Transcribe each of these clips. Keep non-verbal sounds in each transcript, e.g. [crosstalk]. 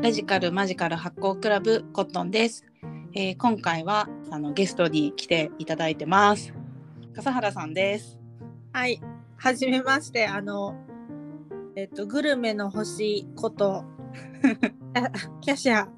ラジカルマジカル発行クラブコットンです。えー今回はあのゲストに来ていただいてます。笠原さんです。はい、はじめまして、あの、えっと、グルメの星こと、あ [laughs] キャシャ、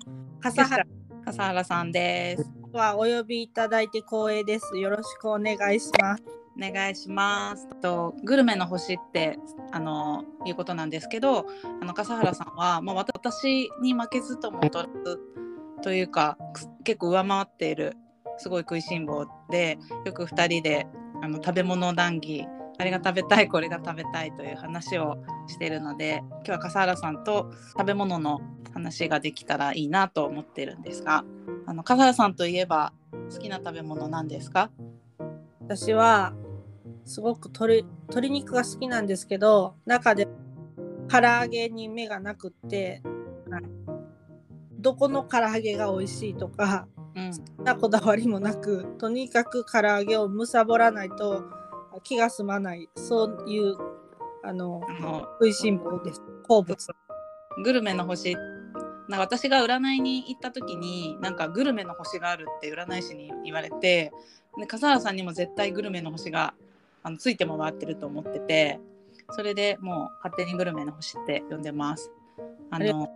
笠原笠原さんです。はお呼びいただいて光栄です。よろしくお願いします。お願いします。とグルメの星ってあのいうことなんですけど、あの笠原さんはまあ私に負けずとも劣らずというか結構上回っているすごい食いしん坊で、よく二人であの食べ物談義あれが食べたいこれが食べたいという話をしているので今日は笠原さんと食べ物の話ができたらいいなと思ってるんですがあの笠原さんといえば好きな食べ物なんですか？私は、すごく鶏鶏肉が好きなんですけど、中で唐揚げに目がなくって、はいどこの唐揚げが美味しいとか、うん。そんなこだわりもなくとにかく唐揚げを貪らないと気が済まない。そういうあのあの食いしん坊です。好物。グルメの星なんか私が占いに行った時になんかグルメの星があるって占い師に言われてで笠原さんにも絶対グルメの星があのついて回ってると思っててそれでもう勝手にグルメの星って呼んでます。あの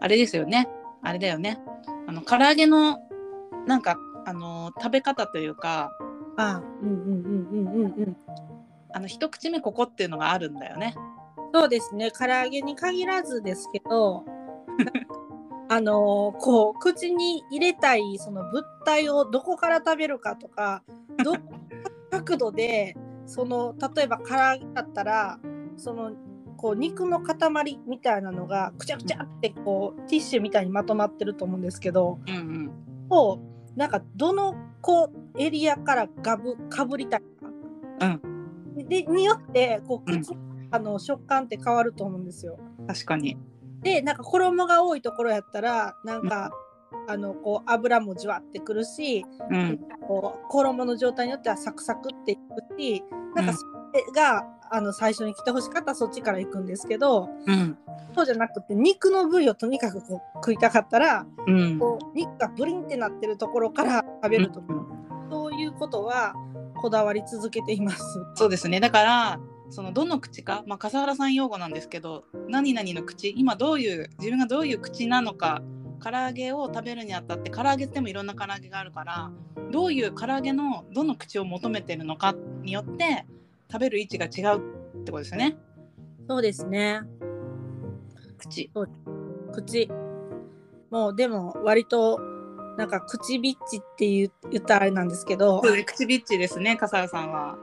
あれですよねあれだよねあの唐揚げのなんかあの食べ方というかあうんうんうんうんうんうんあの一口目ここっていうのがあるんだよね。そうですね唐揚げに限らずですけどあのこう口に入れたいその物体をどこから食べるかとか [laughs] どの角度でその例えば唐揚げだったらそのこう肉の塊みたいなのがくちゃくちゃってこうティッシュみたいにまとまってると思うんですけどうんうんをなんかどのこうエリアからガブかぶりたいか、でによってこううん口、あの食感って変わると思うんですよ。確かに。でなんか衣が多いところやったらなんか、あのこう油もじわってくるし、うん。こう衣の状態によってはサクサクっていくしなんかそれが、あの最初に来てほしかったらそっちから行くんですけどうん。そうじゃなくて肉の部位をとにかくこう食いたかったらうん。こう肉がブリンってなってるところから食べると、うん。そういうことはこだわり続けています。そうですね。だからそのどの口か、まあ、笠原さん用語なんですけど何々の口今どういう自分がどういう口なのか唐揚げを食べるにあたって唐揚げってもいろんな唐揚げがあるからどういう唐揚げのどの口を求めてるのかによって食べる位置が違うってことですよね。そうですね。口。口。もうでも割となんか口ビッチって言う言ったらあれなんですけど。口ビッチですね笠原さんは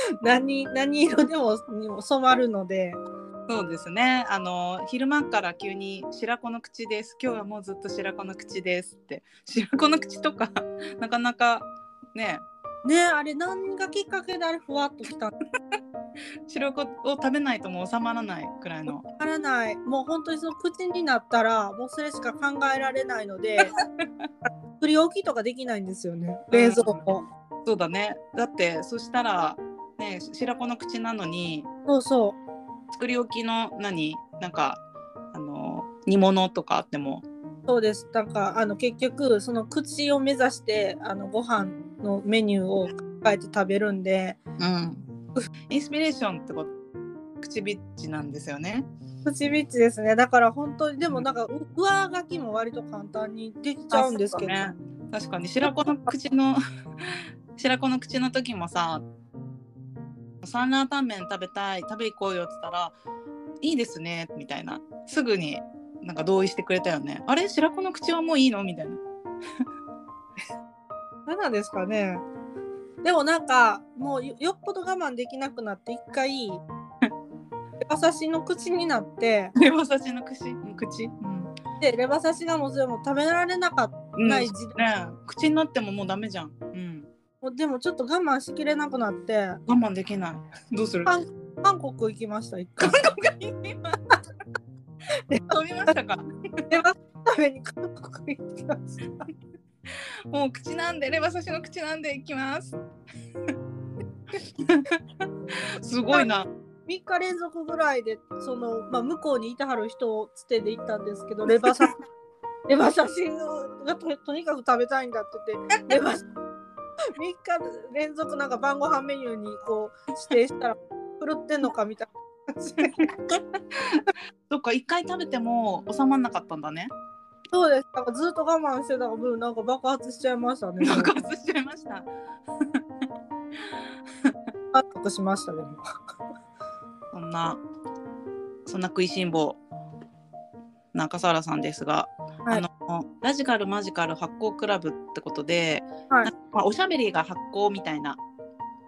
[laughs] 何何色でもにも染まるので。そうですね。あの昼間から急に白子の口です。今日はもうずっと白子の口ですって。白子の口とか [laughs] なかなかね。ねあれ何がきっかけであれふわっときたの？[laughs] 白子を食べないともう収まらないくらいの。わからない。もう本当にその口になったらもうそれしか考えられないので作り置きとかできないんですよね。冷蔵庫、そうだね。だってそしたらね白子の口なのにそうそ作り置きの何？なんかあの煮物とかあっても。うそうです。なんかあの結局その口を目指してあのご飯のメニューを考えて食べるんでうん。インスピレーションってこと？口ビッチなんですよね。口ビッチですね。だから本当にでもなんかう上書きも割と簡単にできちゃうんですけど、ね。確かに。白子の口の [laughs] 白子の口の時もさサンラータンメン食べたい食べ行こうよって言ったらいいですねみたいな。すぐになんか同意してくれたよね。あれ？白子の口はもういいの？みたいな。[laughs] 何なんですかね。でもなんかもうよよっぽど我慢できなくなって一回レバ刺しの口になって [laughs] レバ刺しの口？口、うん。でレバ刺しがもう食べられなかったうんない時ね。口になってももうダメじゃん、うん、でもちょっと我慢しきれなくなって。我慢できない。どうする？韓韓国行きました一回。[laughs] 飛びましたか？[laughs] レバ食べに韓国行きました。もう口なんでレバ刺しの口なんでいきます。[laughs] すごいな。3日連続ぐらいでその、まあ、向こうにいてはる人をつてで行ったんですけどレバ刺し。レバ刺しがととにかく食べたいんだって言ってレバ3 [laughs] 日連続なんか晩ご飯メニューにこう指定したら狂ってんのかみたいな感じ。で [laughs] そっか一回食べても収まんなかったんだね。そうです。なんかずっと我慢してた分なんか爆発しちゃいましたね。[laughs] 爆発しちゃいました。爆発しましたね。そんなそんな食いしん坊な笠原さんですが、ラジカルマジカル発酵クラブってことで、はい。おしゃべりが発酵みたいな。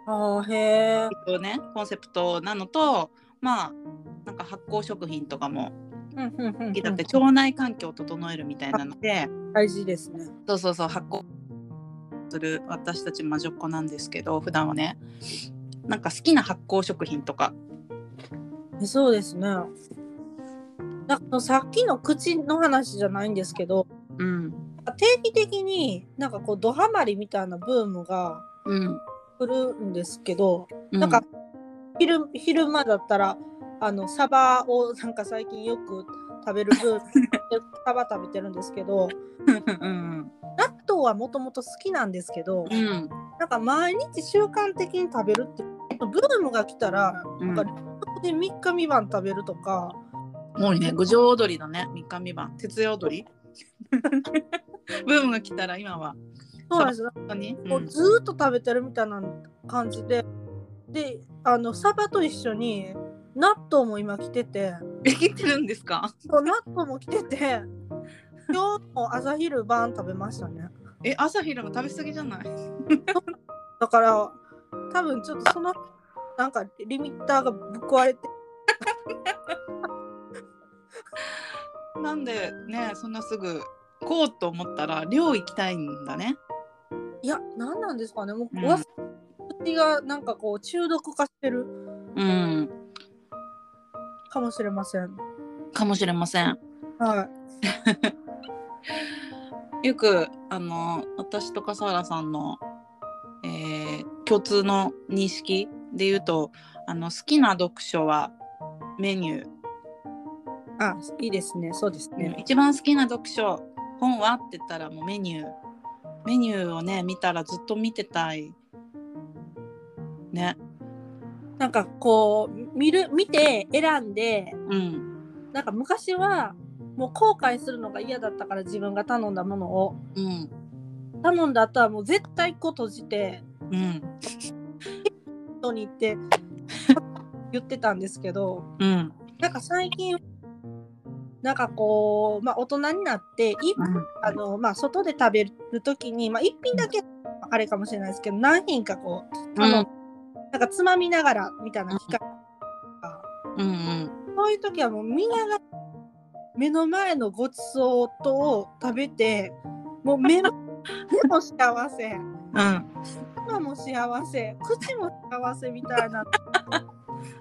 あーへえねコンセプトなのとまあなんか発酵食品とかもうんうんうんうん。だって腸内環境を整えるみたいなので、大事ですね。そうそうそう発酵する私たち魔女っ子なんですけど普段はねなんか好きな発酵食品とか。えそうですねなんかさっきの口の話じゃないんですけどうん。定期的になんかこうドハマりみたいなブームがうん。来るんですけど、うなんか昼昼間だったらあのサバをなんか最近よく食べるブームで [laughs] サバ食べてるんですけどうん納豆はもともと好きなんですけど、うん。なんか毎日習慣的に食べるってブームが来たら、うんなん。かで3日3晩食べるとかもうね郡上踊りだね三日三晩徹夜踊り。[laughs] ブームが来たら今は。そうです。よ本当に、もうずーっと食べてるみたいな感じで。であのサバと一緒に納豆も今来てて。え来てるんですか？そう納豆も来てて。今日も朝昼晩食べましたね。え朝昼も食べ過ぎじゃない？だから多分ちょっとそのなんかリミッターがぶっ壊れて [laughs] なんでねそんなすぐこうと思ったら寮行きたいんだね。いや何なんですかね。もう、うん。わ口がなんかこう中毒化してるうん。かもしれません。かもしれません。はい。[laughs] よくあの私と笠原さんの、えー共通の認識で言うとあの好きな読書はメニュー、あいいですね。そうですね、一番好きな読書本はって言ったらもうメニュー。メニューをね見たらずっと見てたい。ね。なんかこう見る見て選んでうん。なんか昔はもう後悔するのが嫌だったから自分が頼んだものを。うん。頼んだ後はもう絶対こう閉じてうん。人に行って [laughs] 言ってたんですけどうん。なんか最近なんかこうまあ大人になっていあのまあ外で食べる時にまあ一品だけあれかもしれないですけど何品かこう頼ん。なんかつまみながらみたいな機会とか。うんうん。そういう時はもう見ながら目の前のごちそうとを食べてもう目も [laughs] 目も幸せ。うん。頭も幸せ。口も幸せみたいな。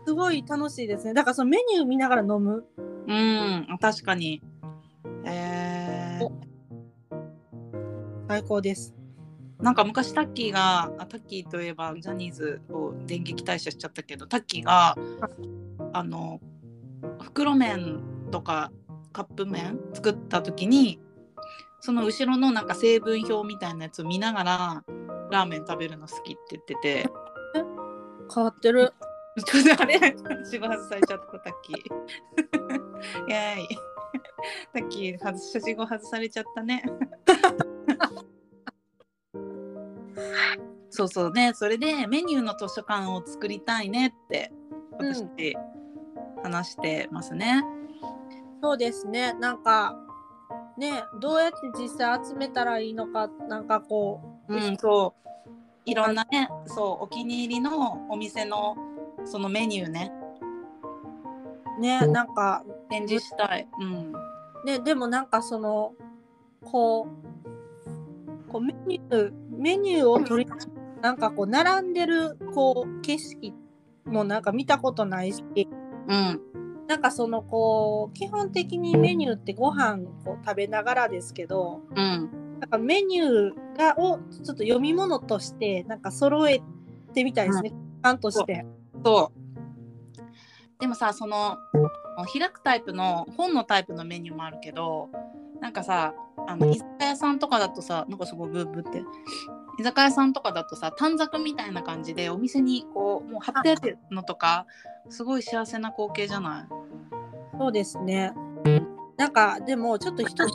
すごい楽しいですね。だからそのメニュー見ながら飲むうん確かに。えー、最高です。なんか昔タッキーがあタッキーといえばジャニーズを電撃退社しちゃったけどタッキーがあの袋麺とかカップ麺作った時にその後ろのなんか成分表みたいなやつを見ながらラーメン食べるの好きって言ってて。変わってるちょっとあれ仕事外されちゃったタッキー。イエーイタッキー外し仕事外されちゃったね。[laughs] そうそうね。それでメニューの図書館を作りたいねって私、話してますね。そうですね。なんかねどうやって実際集めたらいいのかなんかこう、うん、そう。いろんなねそうお気に入りのお店のそのメニューねねなんか展示したい。うんねでもなんかそのこうこうメニューメニューを取りなんかこう並んでるこう景色もなんか見たことないしうんなんかそのこう基本的にメニューってご飯を食べながらですけどうんなんかメニューがをちょっと読み物としてなんか揃えてみたいですね。案として。そうでもさその開くタイプの本のタイプのメニューもあるけどなんかさあの居酒屋さんとかだとさなんかすごいブーブーって。居酒屋さんとかだとさ短冊みたいな感じでお店にこうもう貼ってあるのとかすごい幸せな光景じゃない？そうですね。なんかでもちょっと人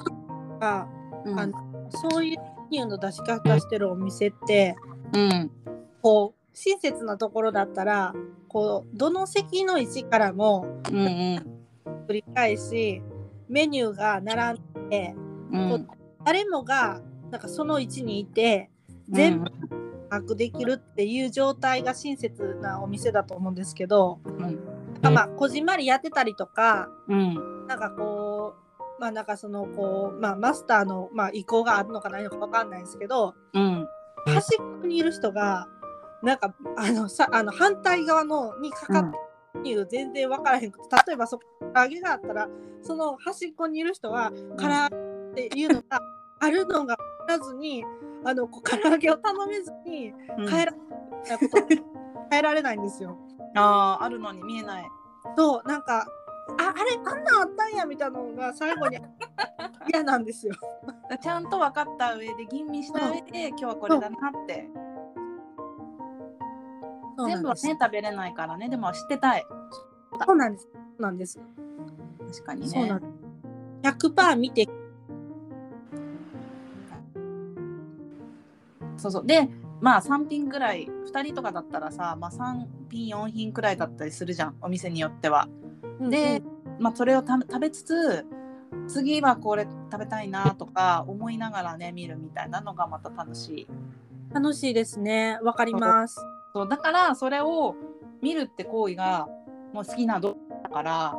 が、うん。あのそういうメニューの出し方してるお店ってうん。こう親切なところだったらこうどの席の位置からもうんうん。繰り返しメニューが並んでうん。誰もがなんかその位置にいて全部把握できるっていう状態が親切なお店だと思うんですけど、うん。なんかまあこじんまりやってたりとかうん。なんかこうまあなんかそのこうまあマスターのまあ意向があるのかないのかわかんないですけどうん。端っこにいる人がなんかあのさあの反対側のにかかってるメニュー全然分からへんくて例えばそこ唐揚げがあったらその端っこにいる人は唐揚げっていうのが [laughs] あるのが分からずにあのこう唐揚げを頼めずにうん。変えられないこと。[laughs] 変えられないんですよ。あーあるのに見えない。そうなんかああれあんなんあったんやみたいなのが最後に [laughs] 嫌なんですよ。ちゃんと分かった上で吟味した上で今日はこれだなって全部はね食べれないからねでも知ってたいそうなんです。そうなんです。確かにねそうなんです。100%見てそうそうでまあ3品ぐらい2人とかだったらさ、まあ、3品4品くらいだったりするじゃんお店によっては。で、まあ、それをた食べつつ次はこれ食べたいなとか思いながらね見るみたいなのがまた楽しい。楽しいですね。わかります。そうだからそれを見るって行為がもう好きな動画だから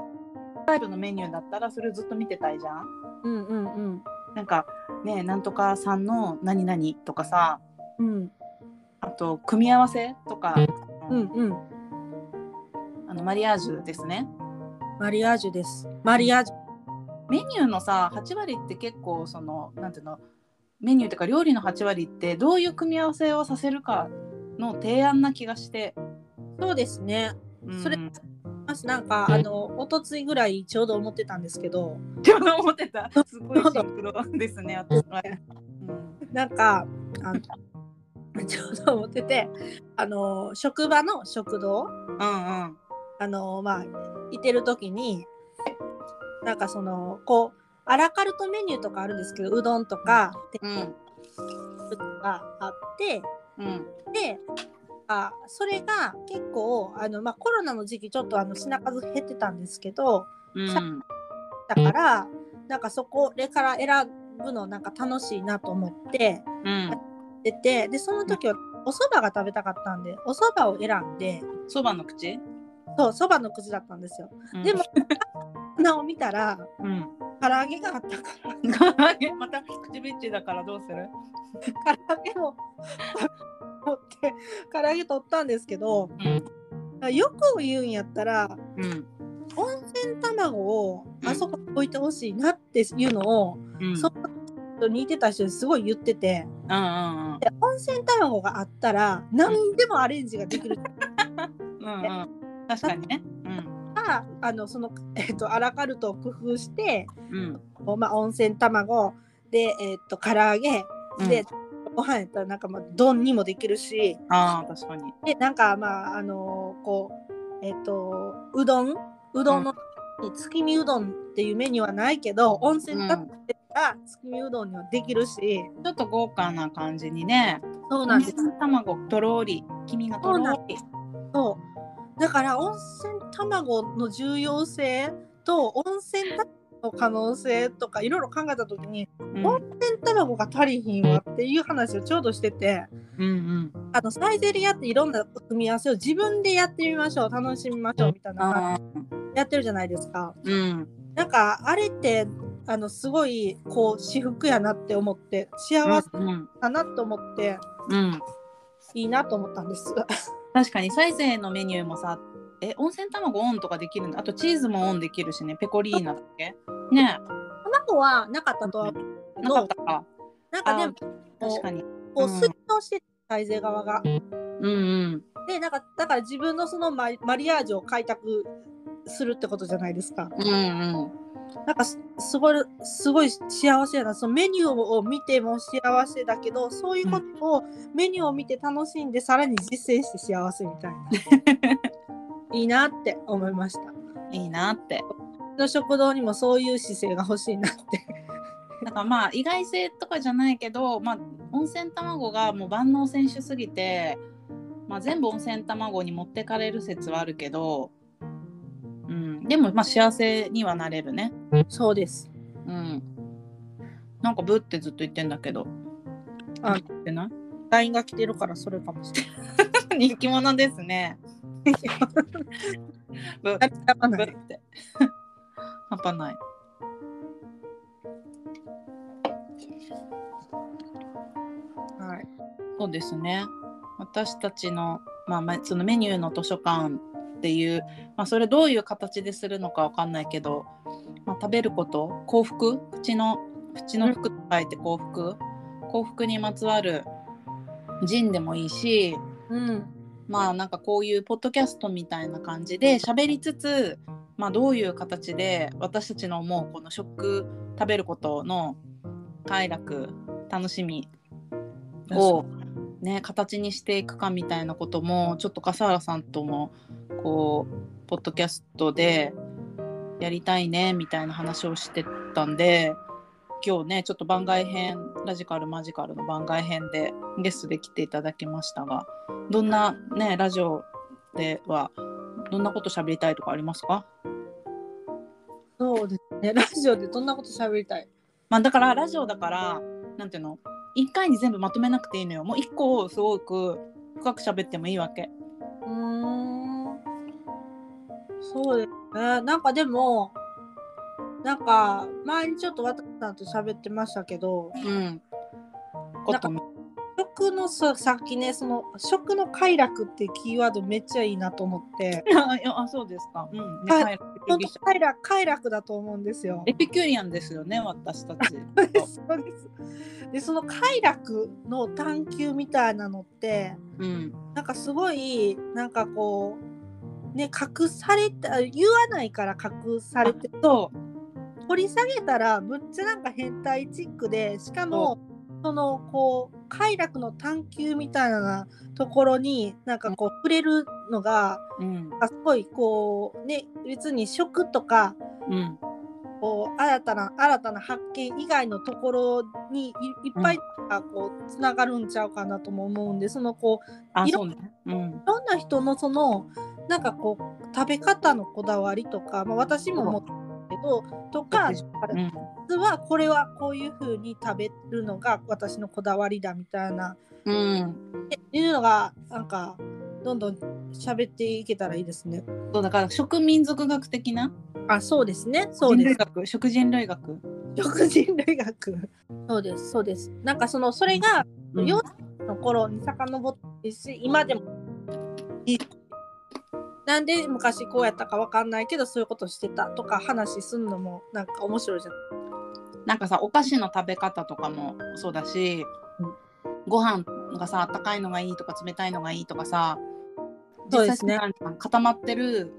タイプのメニューだったらそれをずっと見てたいじゃん。うんうんうん。なんかねなんとかさんの何々とかさうんあと組み合わせとか、うんうん。あのマリアージュですね。マリアージュです。マリアージュ。メニューのさ8割って結構そのなんていうのメニューとか料理の8割ってどういう組み合わせをさせるかの提案な気がして。そうですね。うん。それ私なんかあのおとついぐらいちょうど思ってたんですけど、ちょうど思ってた。[laughs] すごいシンクロですね。なんかあの [laughs] ちょうど思ってて、あの職場の食堂。うんうん。あのまあいてる時になんかそのこうアラカルトメニューとかあるんですけどうどんとかうん。とかあってうん。であそれが結構あの、まあ、コロナの時期ちょっとあの品数減ってたんですけどうん。だからなんかそこから選ぶのなんか楽しいなと思ってうん。出てでその時はお蕎麦が食べたかったんでお蕎麦を選んでそばの口？そう蕎麦の口だったんですよ。うん。でも [laughs] 名を見たらうん唐揚げがあったから。唐揚げ。また口ビッチだからどうする？唐揚げを [laughs] 持って唐揚げ取ったんですけどうん。よく言うんやったらうん。温泉卵をあそこに置いてほしいなっていうのを、うん。その人に似てた人ですごい言っててうんうんうん。で温泉卵があったら何でもアレンジができる。[laughs] うんうん。確かにね。うんあのその、えっとアラカルトを工夫して、うん。まあ、温泉卵で、えっと唐揚げで、ご飯やったらなんかまあ丼にもできるしああ確かに。でなんかまああのこうえっ、とうどん？うどんのに月見うどんっていうメニューはないけど温泉だったら月見うどんにはできるし、ちょっと豪華な感じにね。そうなんです。卵とろーり。黄身がとろーり。そうだから温泉卵の重要性と温泉卵の可能性とかいろいろ考えた時に、うん。温泉卵が足りひんわっていう話をちょうどしててうんうん。あのサイゼリヤっていろんな組み合わせを自分でやってみましょう楽しみましょうみたいなやってるじゃないですか。うん。なんかあれってあのすごいこう私服やなって思って幸せうんだなと思ってうん。いいなと思ったんです。確かにサイゼのメニューもさえ温泉卵オンとかできるんだ。あとチーズもオンできるしね。ペコリーナだっけ？ね。卵はなかったとはなかっどたか。なんかでも確かに。こううん。推奨してサイゼ側が。うんうん。でなんかだから自分のそのママリアージュを開拓するってことじゃないですか。うんうんなんかすすごいすごい幸せやなそのメニューを見ても幸せだけどそういうことをメニューを見て楽しんでさらに実践して幸せみたいな [laughs] いいなって思いました。いいなっての食堂にもそういう姿勢が欲しいなって。だからまあ意外性とかじゃないけど、まあ、温泉卵がもう万能選手すぎて、まあ、全部温泉卵に持ってかれる説はあるけど、うん、でもまあ幸せにはなれるね。そうです。うん。なんかブってずっと言ってんだけど。あ言ってない？LINE が来てるからそれかもしれない。人気者ですね。[laughs] ブあやばない。ブって。[laughs] 半端ない。はい。そうですね。私たちの、まあまあ、そのメニューの図書館っていう、まあ、それどういう形でするのかわかんないけど、まあ、食べること幸福？口の口の服と書いて幸福？幸福にまつわるジンでもいいしうん。まあなんかこういうポッドキャストみたいな感じで喋りつつ、まあ、どういう形で私たちの思うこの食食べることの快楽楽しみを、ね、形にしていくかみたいなこともちょっと笠原さんともこうポッドキャストでやりたいねみたいな話をしてたんで今日ねちょっと番外編ラジカルマジカルの番外編でゲストで来ていただきましたがどんなねラジオではどんなこと喋りたいとかありますか？そうですね。ラジオでどんなこと喋りたい？まあだからラジオだからなんていうの？一回に全部まとめなくていいのよ。もう一個をすごく深く喋ってもいいわけそうですね。なんかでも、なんか前にちょっと渡さんと喋ってましたけど、うんなんか食のささっきね、その食の快楽ってキーワードめっちゃいいなと思って、[laughs] あそうですか。うん。ねはい快楽快楽快楽だと思うんですよ。エピキュリアンですよね、私たち。[laughs] そうですでその快楽の探求みたいなのってうん。なんかすごいなんかこうね隠された言わないから隠されてそ掘り下げたらむっちゃなんか変態チックでしかもそのこう快楽の探求みたいなところになんかこう触れるのがう。うん。あすごいこうね別に食とかうん。こう新たな新たな発見以外のところにいいっぱいあこうつながるんちゃうかなとも思うんでそのこうあ、いろ。うん。いろんな人のそのなんかこう食べ方のこだわりとか、まあ、私も思ってるけどとかうん。実はこれはこういう風に食べるのが私のこだわりだみたいなうん。っていうのがなんかどんどん喋っていけたらいいですね。そうだから食民族学的な？あそうですねそうです。食人類学？食人類学。そうですそうです。なんかそのそれがうん幼稚園の頃に遡ってるし今でもいいなんで昔こうやったかわかんないけどそういうことしてたとか話すんのもなんか面白いじゃん。なんかさお菓子の食べ方とかもそうだし、うん。ご飯がさあったかいのがいいとか冷たいのがいいとかさそうですね。固まってる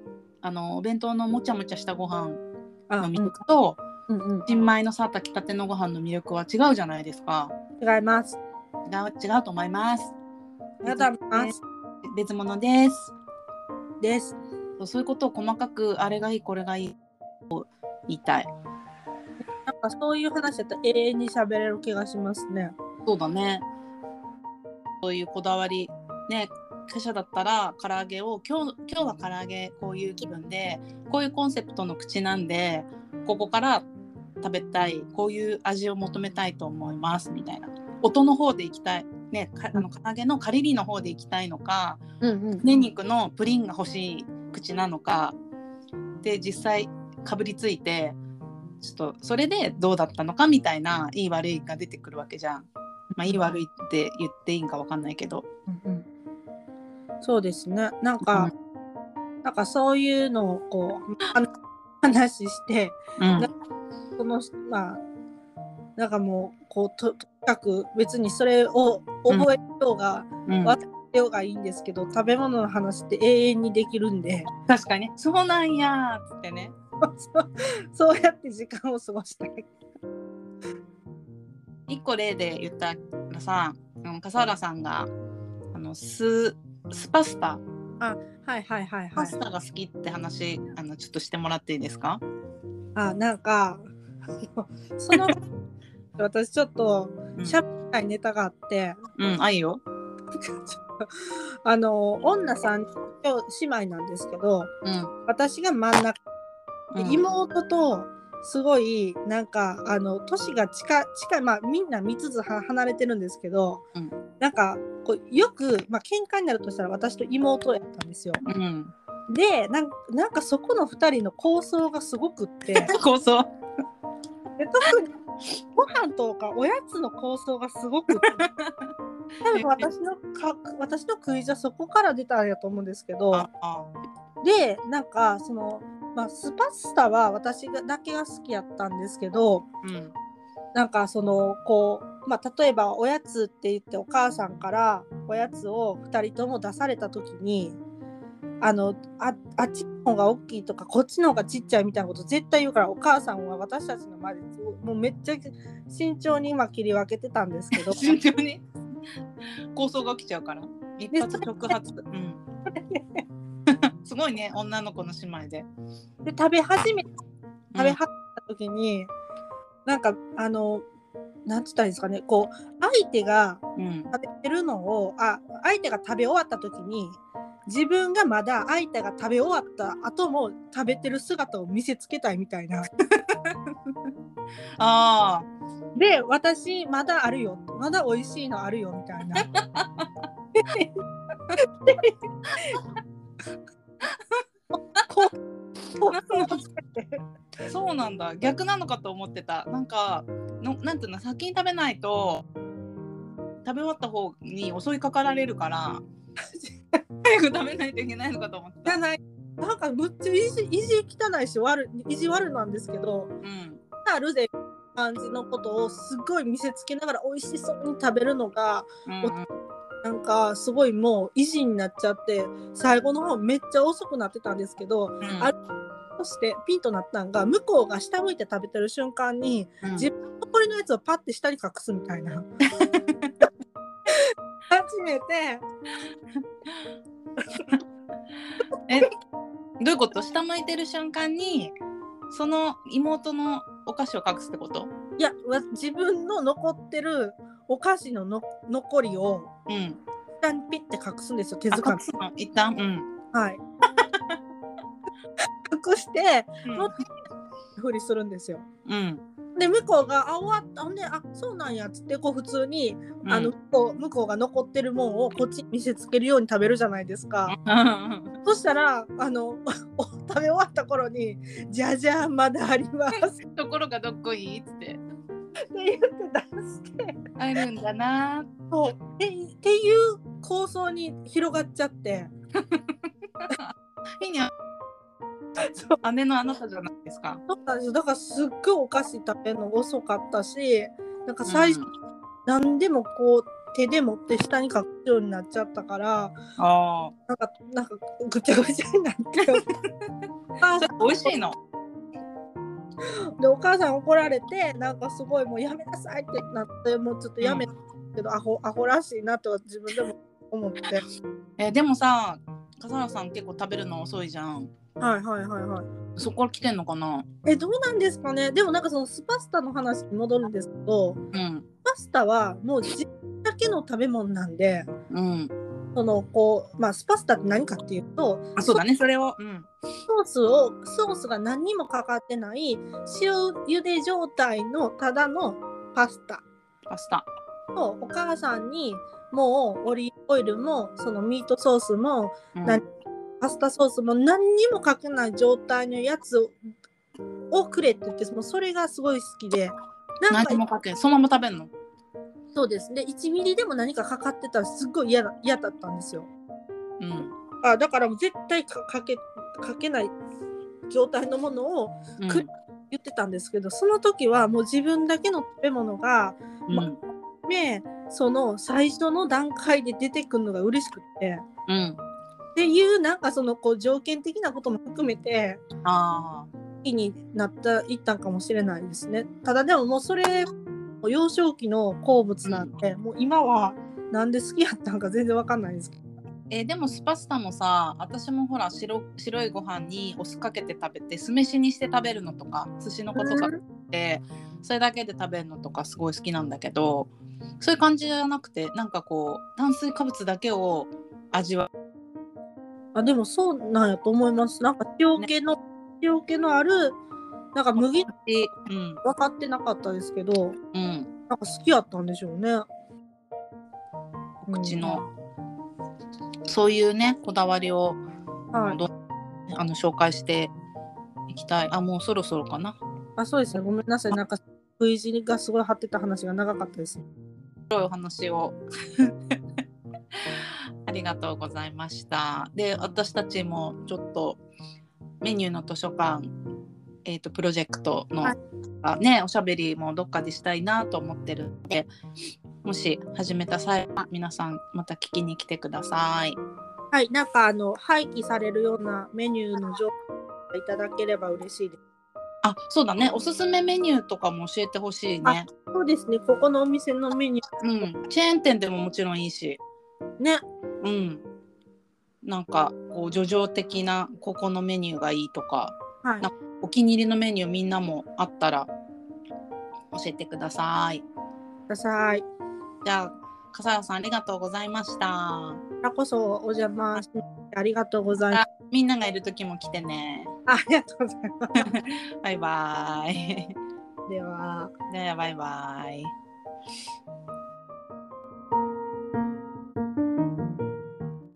あのお弁当のもちゃもちゃしたご飯あの魅力と、うんうん。新米のさ炊きたてのご飯の魅力は違うじゃないですか。違います。違う違うと思います。ありがとうございます。別物ですです。そういうことを細かくあれがいいこれがいいと言いたいなんかそういう話だったら永遠に喋れる気がしますね。そうだねそういうこだわりね会社だったら唐揚げを今日今日は唐揚げこういう気分でこういうコンセプトの口なんでここから食べたいこういう味を求めたいと思いますみたいな音の方で行きたいねかあの唐揚げのカリリの方で行きたいのかうんうん胸肉のプリンが欲しい口なのかで実際かぶりついてちょっとそれでどうだったのかみたいないい悪いが出てくるわけじゃん。まあ、いい悪いって言っていいんかわかんないけど。うんうんそうですね。なんか、なんかそういうのをこうあ話して、うんなそのまあなんかもうこうとかく別にそれを覚えようが、うん。私ようがいいんですけど食べ物の話って永遠にできるんで。確かにね。そうなんやーっつってね。そうそうやって時間を過ごしたい。一個例で言ったらさうん笠原さんがあのススパスタ。はいはいはいはい。パス。タが好きって話あのちょっとしてもらっていいですか？あなんかその [laughs] 私ちょっとうんしゃべりたいネタがあって、うんあいいよあの女さん姉妹なんですけどうん。私が真ん中。でうん。妹とすごいなんかあの年が近近いまあみんな3つずつは離れてるんですけど、うん。なんかこうよく、まあ喧嘩になるとしたら私と妹やったんですよ。うん。でなんなんかそこの2人の構想がすごくって。で [laughs] 構想？特にご飯とかおやつの構想がすごく [laughs] 多分私のか私のクイズはそこから出たんやと思うんですけど。でなんかその、まあ、スパスタは私がだけが好きやったんですけど。うん。なんかそのこう、まあ、例えばおやつって言ってお母さんからおやつを2人とも出された時にあのああっちの方が大きいとかこっちの方がちっちゃいみたいなこと絶対言うからお母さんは私たちの前でもうめっちゃ慎重に今切り分けてたんですけど。[laughs] 慎重に？構想が起きちゃうから。一発直発。うん。[laughs] すごいね女の子の姉妹で。で食べ始め食べ始めた時に、なんかあのなんつったらいいんですかねこう相手がうん。食べてるのをあ相手が食べ終わった時に自分がまだ相手が食べ終わった後も食べてる姿を見せつけたいみたいな。[laughs] ああで私まだあるよまだ美味しいのあるよみたいな。[laughs] そうなんだ逆なのかと思ってたなんかのなんていうの先に食べないと食べ終わった方に襲いかかられるから早く食べないといけないのかと思ってた。じゃない。なんかむっちゃ意地意地汚いし悪意地悪なんですけどうん。あるで感じのことをすごい見せつけながら美味しそうに食べるのがうんうん。なんかすごいもう意地になっちゃって最後の方めっちゃ遅くなってたんですけどうん。あそしてピンとなったんが向こうが下向いて食べてる瞬間にうん。自分の残りのやつをパッて下に隠すみたいな。[laughs] 初めて。えどういうこと？下向いてる瞬間にその妹のお菓子を隠すってこと？いやわ自分の残ってるお菓子のの残りをうん。下にピッて隠すんですよ手あづかみ。一旦？うん。はい。[laughs] 隠してうん。ふりするんですよ。うんで向こうが「あ終わった」ほんで「あそうなんや」っつってこう普通に、うん。あの向こう向こうが残ってるもんをこっちに見せつけるように食べるじゃないですか。うん。そしたらあのお食べ終わった頃に「じゃじゃんまだあります」ところがどっこいいっつって。って言って出して。あるんだなそう。えっていう構想に広がっちゃって。いいね [laughs] 姉のあなたじゃないですか。そうなんです。よだからすっごいお菓子食べるの遅かったしなんか最初、何でもこう手で持って下に隠すようになっちゃったからあなんかなんかぐちゃぐちゃになって [laughs] 美味しいの？んでお母さん怒られてなんかすごいもうやめなさいってなってもうちょっとやめたけど、アホアホらしいなとは自分でも思って。[laughs] えーでもさ笠原さん結構食べるの遅いじゃんはいはいはいはい。そこから来てんのかな？えどうなんですかね？でもなんかそのスパスタの話に戻るんですけどうん。パスタはもう自分だけの食べ物なんでうん。そのこうまあスパスタって何かっていうとあそうだね。それをうん。ソースをソースが何にもかかってない塩茹で状態のただのパスタ。パスタ。をお母さんにもうオリーブオイルもそのミートソースもうん。何パスタソースも何にもかけない状態のやつををくれって言ってもうそれがすごい好きで。何もかけんそのまま食べんの？そうです。で1ミリでも何かかかってたらすっごい嫌だ嫌だったんですよ。うん。あだからもう絶対かかけかけない状態のものをうん。く言ってたんですけどその時はもう自分だけの食べ物がうん。でその最初の段階で出てくるのが嬉しくて。うんっていうなんかそのこう条件的なことも含めてあ好きになったいったんかもしれないですね。ただでももうそれ幼少期の好物なんで、もう今はなんで好きやったんか全然わかんないですけど。えーでもスパスタもさ私もほら白白いご飯にお酢かけて食べて酢飯にして食べるのとか寿司の子とかってそれだけで食べるのとかすごい好きなんだけどそういう感じじゃなくてなんかこう炭水化物だけを味わあでもそうなんやと思います。なんか塩気の、塩気のあるなんか麦ううん。分かってなかったですけどうん。なんか好きやったんでしょうね。お口の、そういうねこだわりをうんはいあの紹介していきたい。あもうそろそろかな。あそうですね。ごめんなさい。なんか食い地がすごい張ってた話が長かったです。白いお話をありがとうございました。で私たちもちょっとメニューの図書館、えー、とプロジェクトの、はいあねおしゃべりもどっかでしたいなと思ってるのでもし始めた際は皆さんまた聞きに来てください。はいなんかあの廃棄されるようなメニューの情報いただければ嬉しいですあそうだねおすすめメニューとかも教えてほしいね。そうですねここのお店のメニュうん、チェーン店でももちろんいいし。ーねうん。なんかこう叙情的なここのメニューがいいとかはいなお気に入りのメニューみんなもあったら教えてください。くださいじゃあ笠原さんありがとうございました。こちらこそお邪魔してありがとうございますみんながいる時も来てね。ありがとうございます [laughs] バイバイ。ではではバイバイ。